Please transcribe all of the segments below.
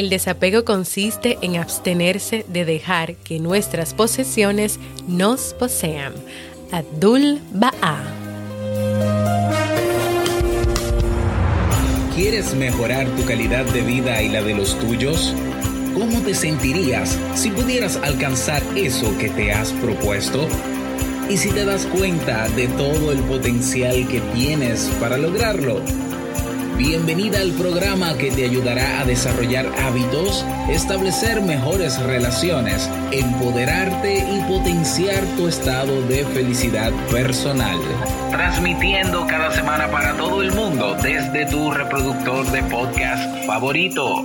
El desapego consiste en abstenerse de dejar que nuestras posesiones nos posean. Abdul Ba'a. ¿Quieres mejorar tu calidad de vida y la de los tuyos? ¿Cómo te sentirías si pudieras alcanzar eso que te has propuesto? ¿Y si te das cuenta de todo el potencial que tienes para lograrlo? Bienvenida al programa que te ayudará a desarrollar hábitos, establecer mejores relaciones, empoderarte y potenciar tu estado de felicidad personal. Transmitiendo cada semana para todo el mundo desde tu reproductor de podcast favorito.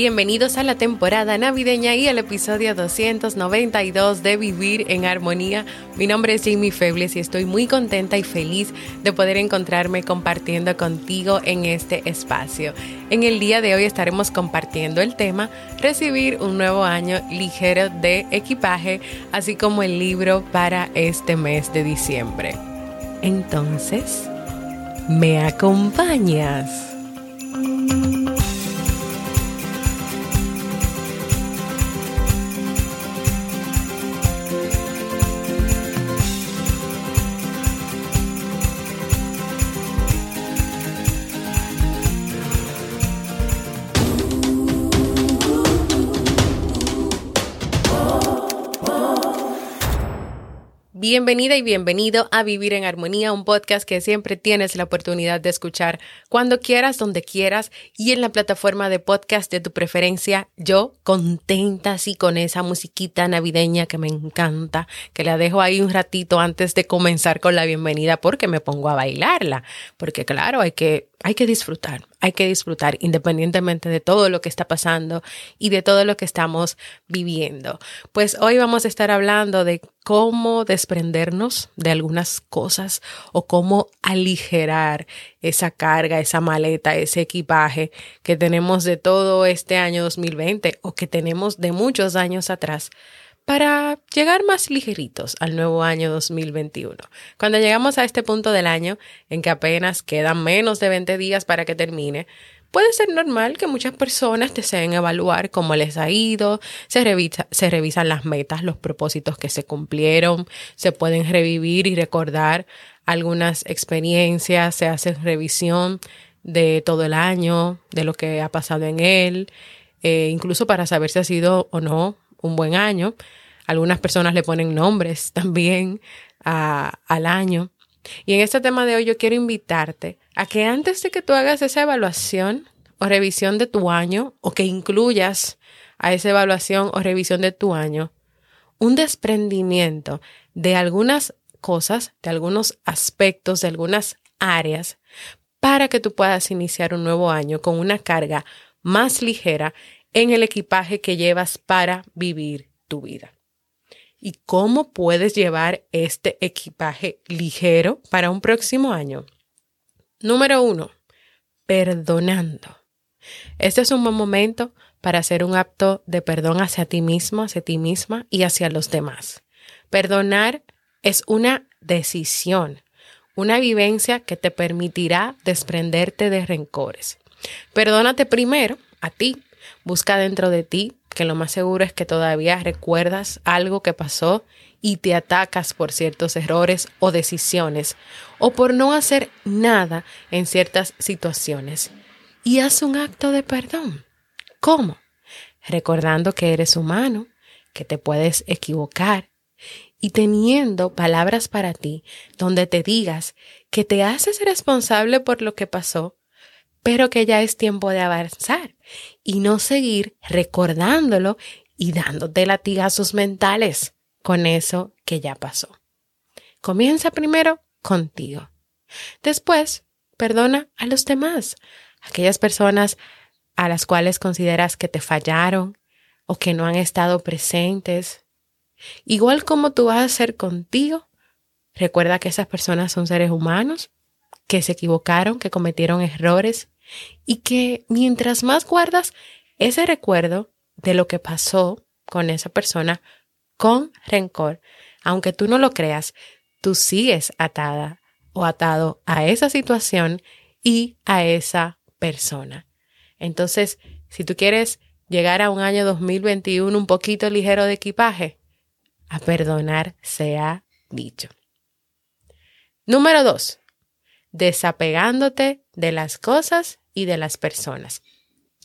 Bienvenidos a la temporada navideña y al episodio 292 de Vivir en Armonía. Mi nombre es Jamie Febles y estoy muy contenta y feliz de poder encontrarme compartiendo contigo en este espacio. En el día de hoy estaremos compartiendo el tema Recibir un nuevo año ligero de equipaje, así como el libro para este mes de diciembre. Entonces, ¿me acompañas? Bienvenida y bienvenido a Vivir en Armonía, un podcast que siempre tienes la oportunidad de escuchar cuando quieras, donde quieras y en la plataforma de podcast de tu preferencia. Yo contenta así con esa musiquita navideña que me encanta, que la dejo ahí un ratito antes de comenzar con la bienvenida porque me pongo a bailarla, porque claro, hay que hay que disfrutar, hay que disfrutar independientemente de todo lo que está pasando y de todo lo que estamos viviendo. Pues hoy vamos a estar hablando de cómo desprendernos de algunas cosas o cómo aligerar esa carga, esa maleta, ese equipaje que tenemos de todo este año 2020 o que tenemos de muchos años atrás para llegar más ligeritos al nuevo año 2021. Cuando llegamos a este punto del año en que apenas quedan menos de 20 días para que termine, puede ser normal que muchas personas deseen evaluar cómo les ha ido, se, se revisan las metas, los propósitos que se cumplieron, se pueden revivir y recordar algunas experiencias, se hace revisión de todo el año, de lo que ha pasado en él, eh, incluso para saber si ha sido o no un buen año. Algunas personas le ponen nombres también al año. Y en este tema de hoy yo quiero invitarte a que antes de que tú hagas esa evaluación o revisión de tu año, o que incluyas a esa evaluación o revisión de tu año, un desprendimiento de algunas cosas, de algunos aspectos, de algunas áreas, para que tú puedas iniciar un nuevo año con una carga más ligera en el equipaje que llevas para vivir tu vida. ¿Y cómo puedes llevar este equipaje ligero para un próximo año? Número uno, perdonando. Este es un buen momento para hacer un acto de perdón hacia ti mismo, hacia ti misma y hacia los demás. Perdonar es una decisión, una vivencia que te permitirá desprenderte de rencores. Perdónate primero a ti Busca dentro de ti, que lo más seguro es que todavía recuerdas algo que pasó y te atacas por ciertos errores o decisiones o por no hacer nada en ciertas situaciones. Y haz un acto de perdón. ¿Cómo? Recordando que eres humano, que te puedes equivocar y teniendo palabras para ti donde te digas que te haces responsable por lo que pasó pero que ya es tiempo de avanzar y no seguir recordándolo y dándote latigazos mentales con eso que ya pasó. Comienza primero contigo. Después, perdona a los demás, aquellas personas a las cuales consideras que te fallaron o que no han estado presentes. Igual como tú vas a hacer contigo, recuerda que esas personas son seres humanos, que se equivocaron, que cometieron errores y que mientras más guardas ese recuerdo de lo que pasó con esa persona con rencor, aunque tú no lo creas, tú sigues atada o atado a esa situación y a esa persona. Entonces, si tú quieres llegar a un año 2021 un poquito ligero de equipaje, a perdonar se ha dicho. Número dos, desapegándote de las cosas y de las personas.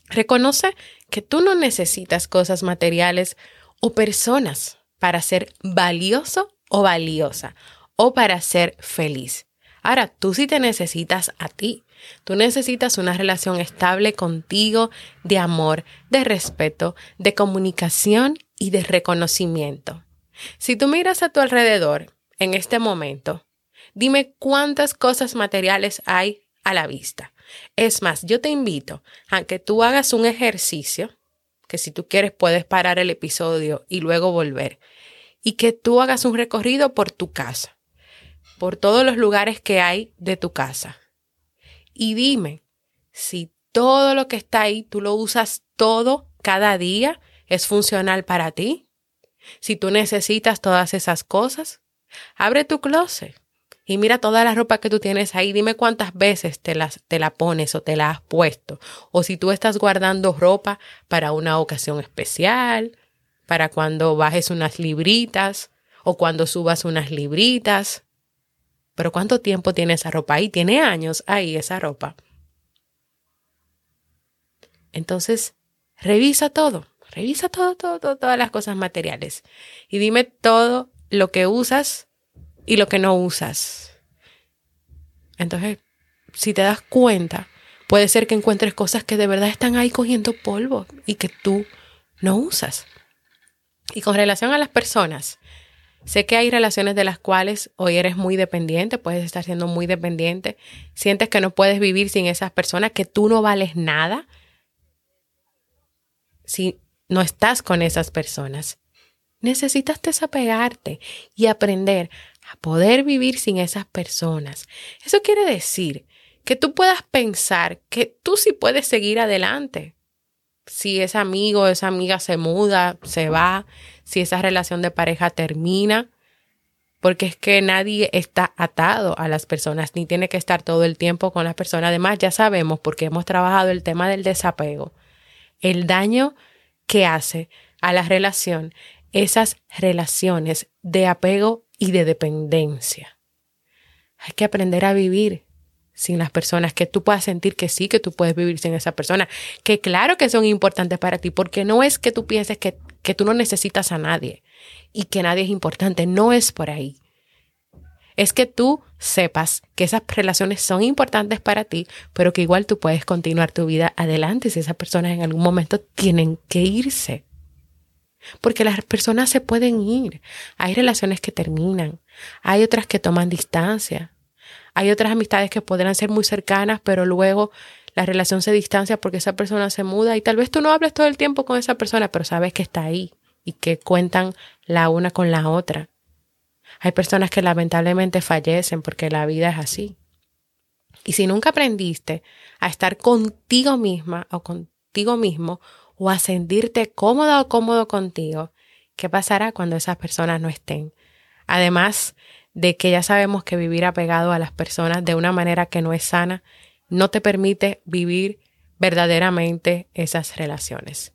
Reconoce que tú no necesitas cosas materiales o personas para ser valioso o valiosa o para ser feliz. Ahora, tú sí te necesitas a ti. Tú necesitas una relación estable contigo de amor, de respeto, de comunicación y de reconocimiento. Si tú miras a tu alrededor en este momento, dime cuántas cosas materiales hay a la vista. Es más, yo te invito a que tú hagas un ejercicio, que si tú quieres puedes parar el episodio y luego volver, y que tú hagas un recorrido por tu casa, por todos los lugares que hay de tu casa. Y dime si todo lo que está ahí tú lo usas todo cada día, es funcional para ti. Si tú necesitas todas esas cosas, abre tu closet y mira toda la ropa que tú tienes ahí, dime cuántas veces te, las, te la pones o te la has puesto. O si tú estás guardando ropa para una ocasión especial, para cuando bajes unas libritas o cuando subas unas libritas. Pero ¿cuánto tiempo tiene esa ropa ahí? Tiene años ahí esa ropa. Entonces, revisa todo, revisa todo, todo, todo, todas las cosas materiales y dime todo lo que usas y lo que no usas. Entonces, si te das cuenta, puede ser que encuentres cosas que de verdad están ahí cogiendo polvo y que tú no usas. Y con relación a las personas, sé que hay relaciones de las cuales hoy eres muy dependiente, puedes estar siendo muy dependiente, sientes que no puedes vivir sin esas personas, que tú no vales nada si no estás con esas personas. Necesitas desapegarte y aprender a poder vivir sin esas personas. Eso quiere decir que tú puedas pensar que tú sí puedes seguir adelante. Si ese amigo esa amiga se muda, se va, si esa relación de pareja termina, porque es que nadie está atado a las personas ni tiene que estar todo el tiempo con las personas. Además, ya sabemos, porque hemos trabajado el tema del desapego, el daño que hace a la relación esas relaciones de apego y de dependencia. Hay que aprender a vivir sin las personas, que tú puedas sentir que sí, que tú puedes vivir sin esa persona, que claro que son importantes para ti, porque no es que tú pienses que, que tú no necesitas a nadie y que nadie es importante, no es por ahí. Es que tú sepas que esas relaciones son importantes para ti, pero que igual tú puedes continuar tu vida adelante si esas personas en algún momento tienen que irse. Porque las personas se pueden ir. Hay relaciones que terminan. Hay otras que toman distancia. Hay otras amistades que podrán ser muy cercanas, pero luego la relación se distancia porque esa persona se muda y tal vez tú no hables todo el tiempo con esa persona, pero sabes que está ahí y que cuentan la una con la otra. Hay personas que lamentablemente fallecen porque la vida es así. Y si nunca aprendiste a estar contigo misma o contigo mismo o a cómoda o cómodo contigo, ¿qué pasará cuando esas personas no estén? Además de que ya sabemos que vivir apegado a las personas de una manera que no es sana no te permite vivir verdaderamente esas relaciones.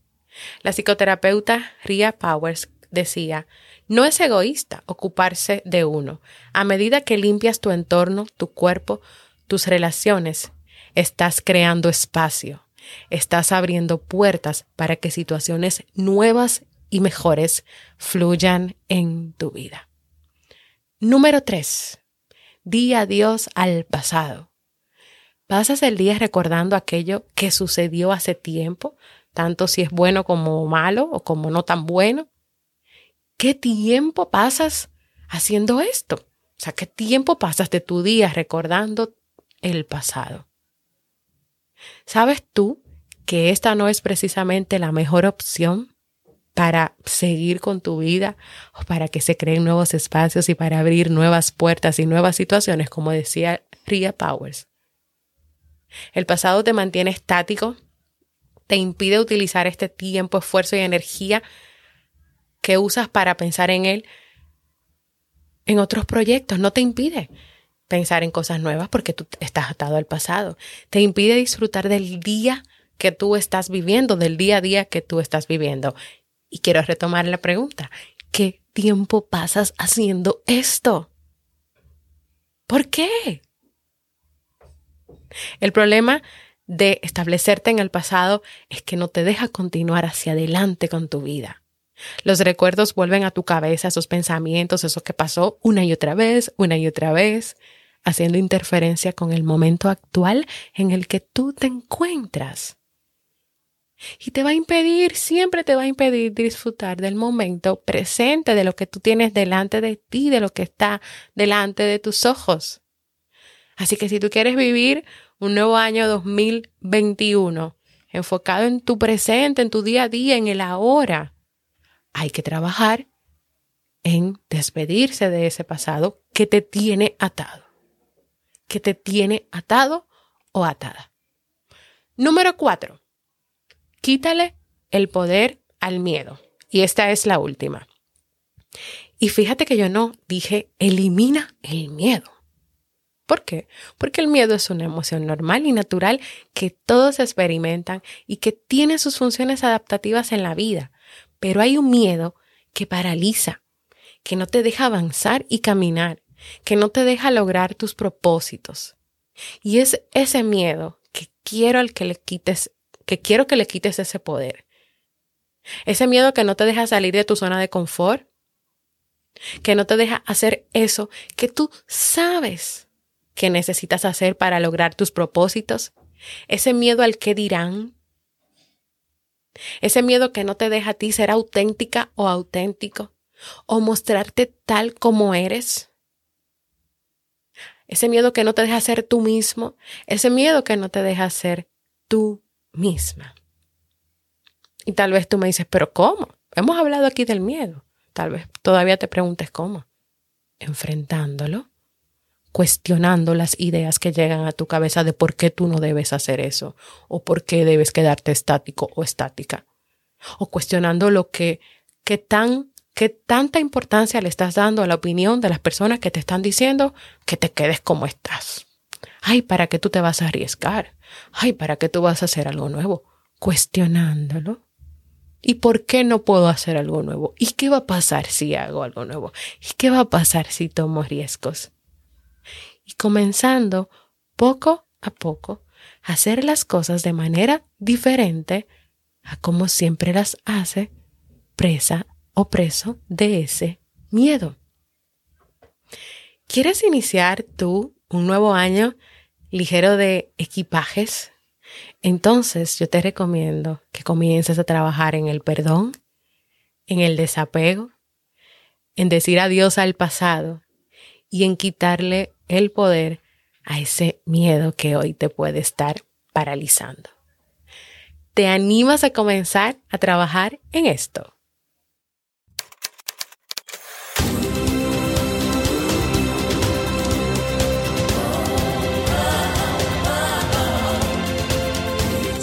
La psicoterapeuta Ria Powers decía, no es egoísta ocuparse de uno. A medida que limpias tu entorno, tu cuerpo, tus relaciones, estás creando espacio estás abriendo puertas para que situaciones nuevas y mejores fluyan en tu vida. Número 3. Di adiós al pasado. ¿Pasas el día recordando aquello que sucedió hace tiempo, tanto si es bueno como malo o como no tan bueno? ¿Qué tiempo pasas haciendo esto? O sea, ¿qué tiempo pasas de tu día recordando el pasado? ¿Sabes tú que esta no es precisamente la mejor opción para seguir con tu vida o para que se creen nuevos espacios y para abrir nuevas puertas y nuevas situaciones, como decía Ria Powers? El pasado te mantiene estático, te impide utilizar este tiempo, esfuerzo y energía que usas para pensar en él en otros proyectos. No te impide pensar en cosas nuevas porque tú estás atado al pasado. Te impide disfrutar del día que tú estás viviendo, del día a día que tú estás viviendo. Y quiero retomar la pregunta. ¿Qué tiempo pasas haciendo esto? ¿Por qué? El problema de establecerte en el pasado es que no te deja continuar hacia adelante con tu vida. Los recuerdos vuelven a tu cabeza, esos pensamientos, eso que pasó una y otra vez, una y otra vez, haciendo interferencia con el momento actual en el que tú te encuentras. Y te va a impedir, siempre te va a impedir disfrutar del momento presente, de lo que tú tienes delante de ti, de lo que está delante de tus ojos. Así que si tú quieres vivir un nuevo año 2021 enfocado en tu presente, en tu día a día, en el ahora, hay que trabajar en despedirse de ese pasado que te tiene atado, que te tiene atado o atada. Número cuatro, quítale el poder al miedo. Y esta es la última. Y fíjate que yo no dije elimina el miedo. ¿Por qué? Porque el miedo es una emoción normal y natural que todos experimentan y que tiene sus funciones adaptativas en la vida. Pero hay un miedo que paraliza, que no te deja avanzar y caminar, que no te deja lograr tus propósitos. Y es ese miedo que quiero al que le quites, que quiero que le quites ese poder. Ese miedo que no te deja salir de tu zona de confort, que no te deja hacer eso que tú sabes que necesitas hacer para lograr tus propósitos, ese miedo al que dirán, ese miedo que no te deja a ti ser auténtica o auténtico o mostrarte tal como eres. Ese miedo que no te deja ser tú mismo. Ese miedo que no te deja ser tú misma. Y tal vez tú me dices, pero ¿cómo? Hemos hablado aquí del miedo. Tal vez todavía te preguntes cómo. Enfrentándolo cuestionando las ideas que llegan a tu cabeza de por qué tú no debes hacer eso o por qué debes quedarte estático o estática o cuestionando lo que qué tan qué tanta importancia le estás dando a la opinión de las personas que te están diciendo que te quedes como estás. Ay, ¿para qué tú te vas a arriesgar? Ay, ¿para qué tú vas a hacer algo nuevo? Cuestionándolo. ¿Y por qué no puedo hacer algo nuevo? ¿Y qué va a pasar si hago algo nuevo? ¿Y qué va a pasar si tomo riesgos? y comenzando poco a poco a hacer las cosas de manera diferente a como siempre las hace presa o preso de ese miedo. ¿Quieres iniciar tú un nuevo año ligero de equipajes? Entonces yo te recomiendo que comiences a trabajar en el perdón, en el desapego, en decir adiós al pasado y en quitarle el poder a ese miedo que hoy te puede estar paralizando. ¿Te animas a comenzar a trabajar en esto?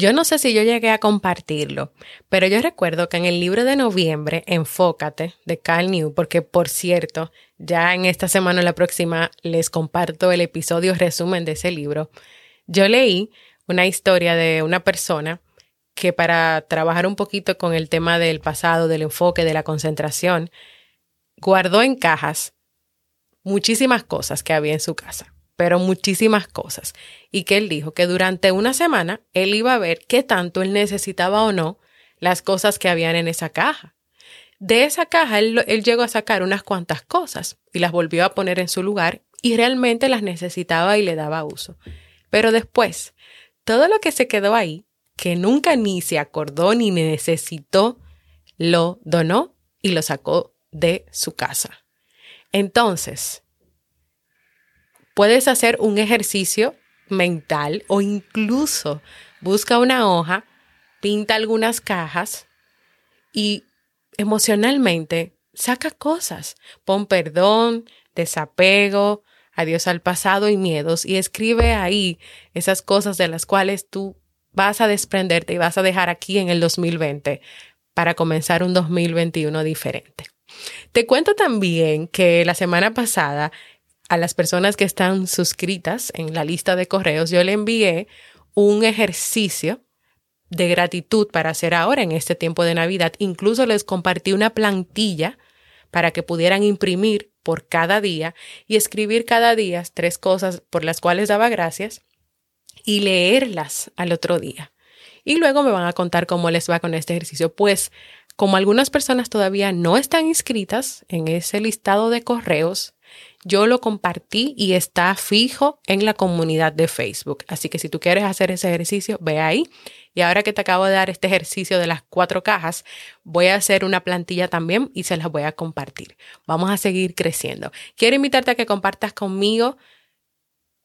Yo no sé si yo llegué a compartirlo, pero yo recuerdo que en el libro de noviembre, Enfócate, de Cal New, porque por cierto, ya en esta semana o la próxima les comparto el episodio resumen de ese libro, yo leí una historia de una persona que para trabajar un poquito con el tema del pasado, del enfoque, de la concentración, guardó en cajas muchísimas cosas que había en su casa, pero muchísimas cosas. Y que él dijo que durante una semana él iba a ver qué tanto él necesitaba o no las cosas que habían en esa caja. De esa caja él, él llegó a sacar unas cuantas cosas y las volvió a poner en su lugar y realmente las necesitaba y le daba uso. Pero después, todo lo que se quedó ahí, que nunca ni se acordó ni necesitó, lo donó y lo sacó de su casa. Entonces, puedes hacer un ejercicio mental o incluso busca una hoja, pinta algunas cajas y emocionalmente saca cosas. Pon perdón, desapego, adiós al pasado y miedos y escribe ahí esas cosas de las cuales tú vas a desprenderte y vas a dejar aquí en el 2020 para comenzar un 2021 diferente. Te cuento también que la semana pasada a las personas que están suscritas en la lista de correos, yo le envié un ejercicio de gratitud para hacer ahora en este tiempo de Navidad. Incluso les compartí una plantilla para que pudieran imprimir por cada día y escribir cada día tres cosas por las cuales daba gracias y leerlas al otro día. Y luego me van a contar cómo les va con este ejercicio. Pues como algunas personas todavía no están inscritas en ese listado de correos, yo lo compartí y está fijo en la comunidad de Facebook. Así que si tú quieres hacer ese ejercicio, ve ahí. Y ahora que te acabo de dar este ejercicio de las cuatro cajas, voy a hacer una plantilla también y se las voy a compartir. Vamos a seguir creciendo. Quiero invitarte a que compartas conmigo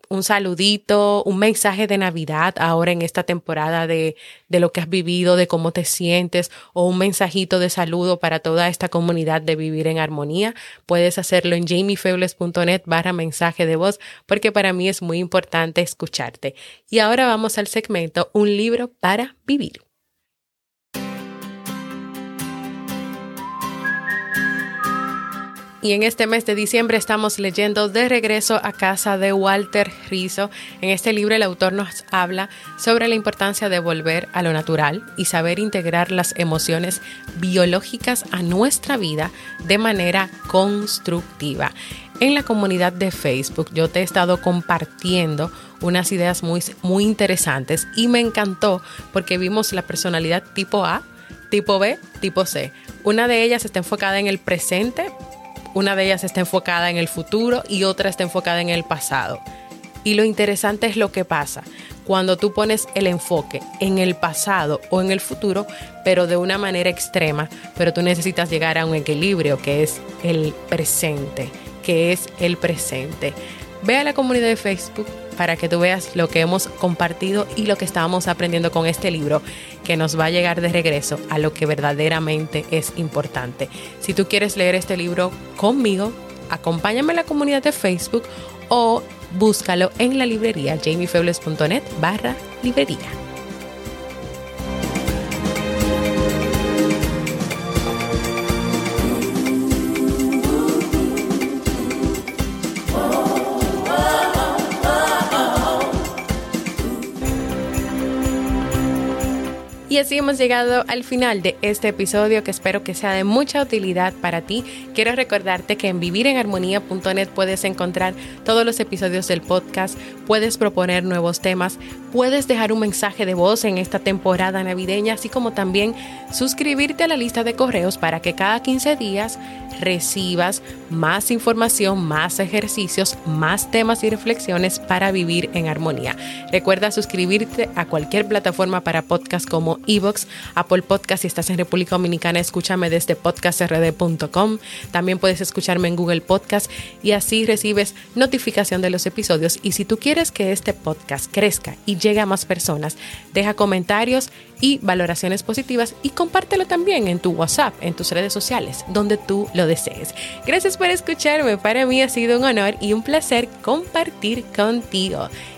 un saludito, un mensaje de Navidad ahora en esta temporada de, de, lo que has vivido, de cómo te sientes, o un mensajito de saludo para toda esta comunidad de vivir en armonía, puedes hacerlo en jamiefebles.net barra mensaje de voz, porque para mí es muy importante escucharte. Y ahora vamos al segmento Un libro para vivir. Y en este mes de diciembre estamos leyendo De regreso a casa de Walter Rizzo. En este libro el autor nos habla sobre la importancia de volver a lo natural y saber integrar las emociones biológicas a nuestra vida de manera constructiva. En la comunidad de Facebook yo te he estado compartiendo unas ideas muy, muy interesantes y me encantó porque vimos la personalidad tipo A, tipo B, tipo C. Una de ellas está enfocada en el presente, una de ellas está enfocada en el futuro y otra está enfocada en el pasado. Y lo interesante es lo que pasa cuando tú pones el enfoque en el pasado o en el futuro, pero de una manera extrema, pero tú necesitas llegar a un equilibrio que es el presente, que es el presente. Ve a la comunidad de Facebook para que tú veas lo que hemos compartido y lo que estábamos aprendiendo con este libro que nos va a llegar de regreso a lo que verdaderamente es importante. Si tú quieres leer este libro conmigo, acompáñame en la comunidad de Facebook o búscalo en la librería jamiefebles.net barra librería. Y así hemos llegado al final de este episodio que espero que sea de mucha utilidad para ti. Quiero recordarte que en vivirenarmonía.net puedes encontrar todos los episodios del podcast, puedes proponer nuevos temas, puedes dejar un mensaje de voz en esta temporada navideña, así como también suscribirte a la lista de correos para que cada 15 días recibas más información, más ejercicios, más temas y reflexiones para vivir en armonía. Recuerda suscribirte a cualquier plataforma para podcast como Evox, Apple Podcast. Si estás en República Dominicana, escúchame desde podcastrd.com. También puedes escucharme en Google Podcast y así recibes notificación de los episodios. Y si tú quieres que este podcast crezca y llegue a más personas, deja comentarios y valoraciones positivas y compártelo también en tu WhatsApp, en tus redes sociales, donde tú lo desees. Gracias por escucharme. Para mí ha sido un honor y un placer compartir contigo